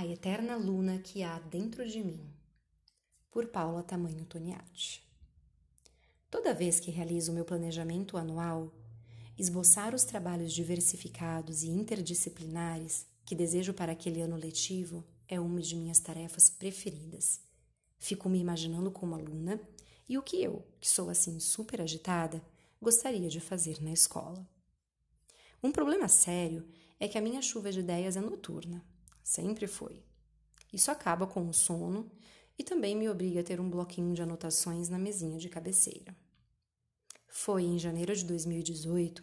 A eterna luna que há dentro de mim. Por Paula Tamanho Toniati. Toda vez que realizo meu planejamento anual, esboçar os trabalhos diversificados e interdisciplinares que desejo para aquele ano letivo é uma de minhas tarefas preferidas. Fico me imaginando como aluna e o que eu, que sou assim super agitada, gostaria de fazer na escola. Um problema sério é que a minha chuva de ideias é noturna. Sempre foi. Isso acaba com o sono e também me obriga a ter um bloquinho de anotações na mesinha de cabeceira. Foi em janeiro de 2018,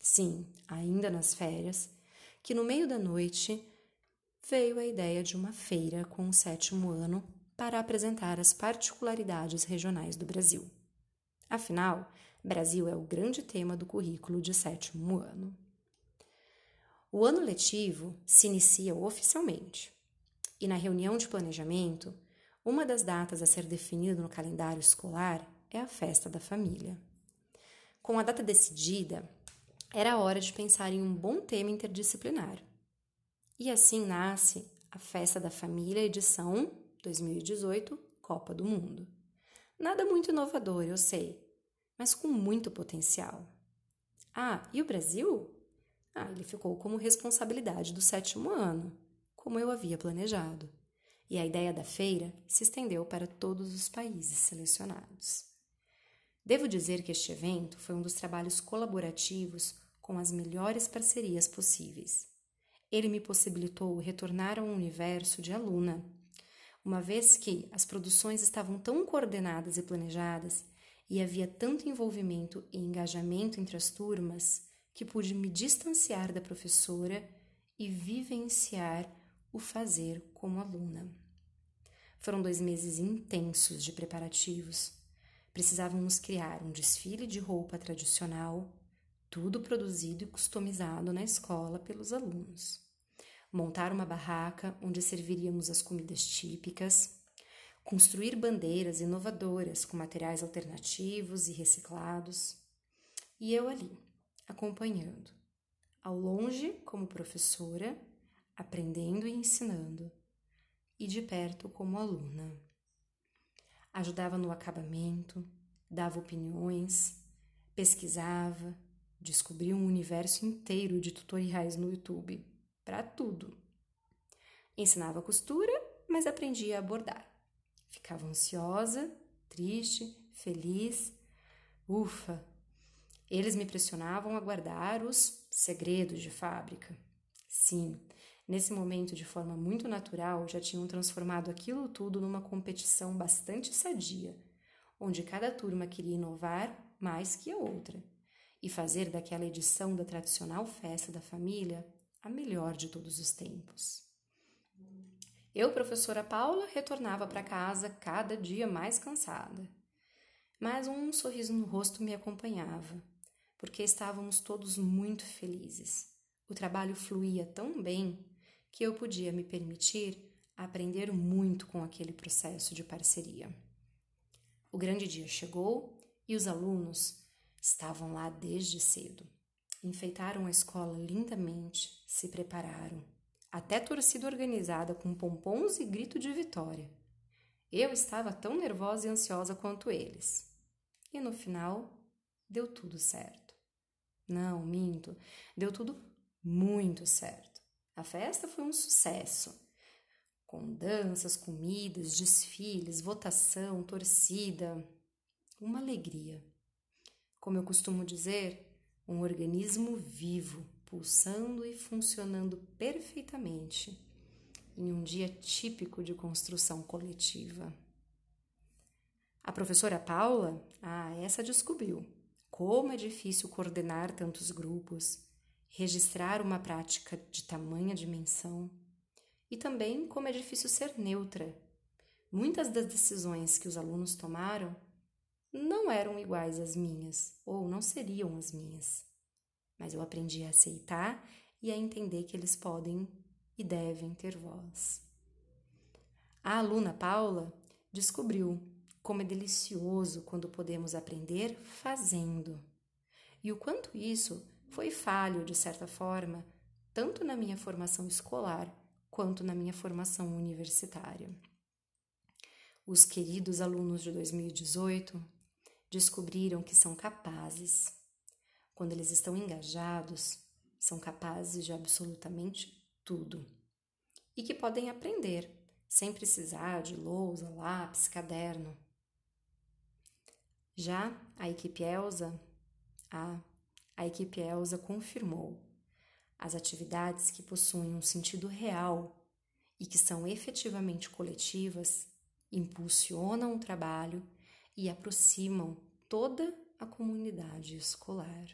sim, ainda nas férias, que no meio da noite veio a ideia de uma feira com o sétimo ano para apresentar as particularidades regionais do Brasil. Afinal, Brasil é o grande tema do currículo de sétimo ano. O ano letivo se inicia oficialmente e, na reunião de planejamento, uma das datas a ser definida no calendário escolar é a festa da família. Com a data decidida, era hora de pensar em um bom tema interdisciplinar. E assim nasce a Festa da Família, edição 2018, Copa do Mundo. Nada muito inovador, eu sei, mas com muito potencial. Ah, e o Brasil? Ah, ele ficou como responsabilidade do sétimo ano, como eu havia planejado. E a ideia da feira se estendeu para todos os países selecionados. Devo dizer que este evento foi um dos trabalhos colaborativos com as melhores parcerias possíveis. Ele me possibilitou retornar a um universo de aluna, uma vez que as produções estavam tão coordenadas e planejadas e havia tanto envolvimento e engajamento entre as turmas que pude me distanciar da professora e vivenciar o fazer como aluna. Foram dois meses intensos de preparativos. Precisávamos criar um desfile de roupa tradicional, tudo produzido e customizado na escola pelos alunos. Montar uma barraca onde serviríamos as comidas típicas, construir bandeiras inovadoras com materiais alternativos e reciclados. E eu ali, acompanhando, ao longe como professora, aprendendo e ensinando, e de perto como aluna. Ajudava no acabamento, dava opiniões, pesquisava, descobria um universo inteiro de tutoriais no YouTube, para tudo. Ensinava costura, mas aprendia a bordar. Ficava ansiosa, triste, feliz. Ufa, eles me pressionavam a guardar os segredos de fábrica. Sim, nesse momento, de forma muito natural, já tinham transformado aquilo tudo numa competição bastante sadia, onde cada turma queria inovar mais que a outra e fazer daquela edição da tradicional festa da família a melhor de todos os tempos. Eu, professora Paula, retornava para casa cada dia mais cansada. Mas um sorriso no rosto me acompanhava porque estávamos todos muito felizes. O trabalho fluía tão bem que eu podia me permitir aprender muito com aquele processo de parceria. O grande dia chegou e os alunos estavam lá desde cedo. Enfeitaram a escola lindamente, se prepararam, até torcida organizada com pompons e grito de vitória. Eu estava tão nervosa e ansiosa quanto eles. E no final, deu tudo certo. Não, minto. Deu tudo muito certo. A festa foi um sucesso. Com danças, comidas, desfiles, votação, torcida. Uma alegria. Como eu costumo dizer, um organismo vivo, pulsando e funcionando perfeitamente em um dia típico de construção coletiva. A professora Paula, ah, essa descobriu como é difícil coordenar tantos grupos, registrar uma prática de tamanha dimensão e também como é difícil ser neutra. Muitas das decisões que os alunos tomaram não eram iguais às minhas ou não seriam as minhas, mas eu aprendi a aceitar e a entender que eles podem e devem ter voz. A aluna Paula descobriu como é delicioso quando podemos aprender fazendo. E o quanto isso foi falho, de certa forma, tanto na minha formação escolar quanto na minha formação universitária. Os queridos alunos de 2018 descobriram que são capazes, quando eles estão engajados, são capazes de absolutamente tudo e que podem aprender sem precisar de lousa, lápis, caderno. Já a equipe Elsa, a, a equipe Elsa confirmou as atividades que possuem um sentido real e que são efetivamente coletivas impulsionam o trabalho e aproximam toda a comunidade escolar.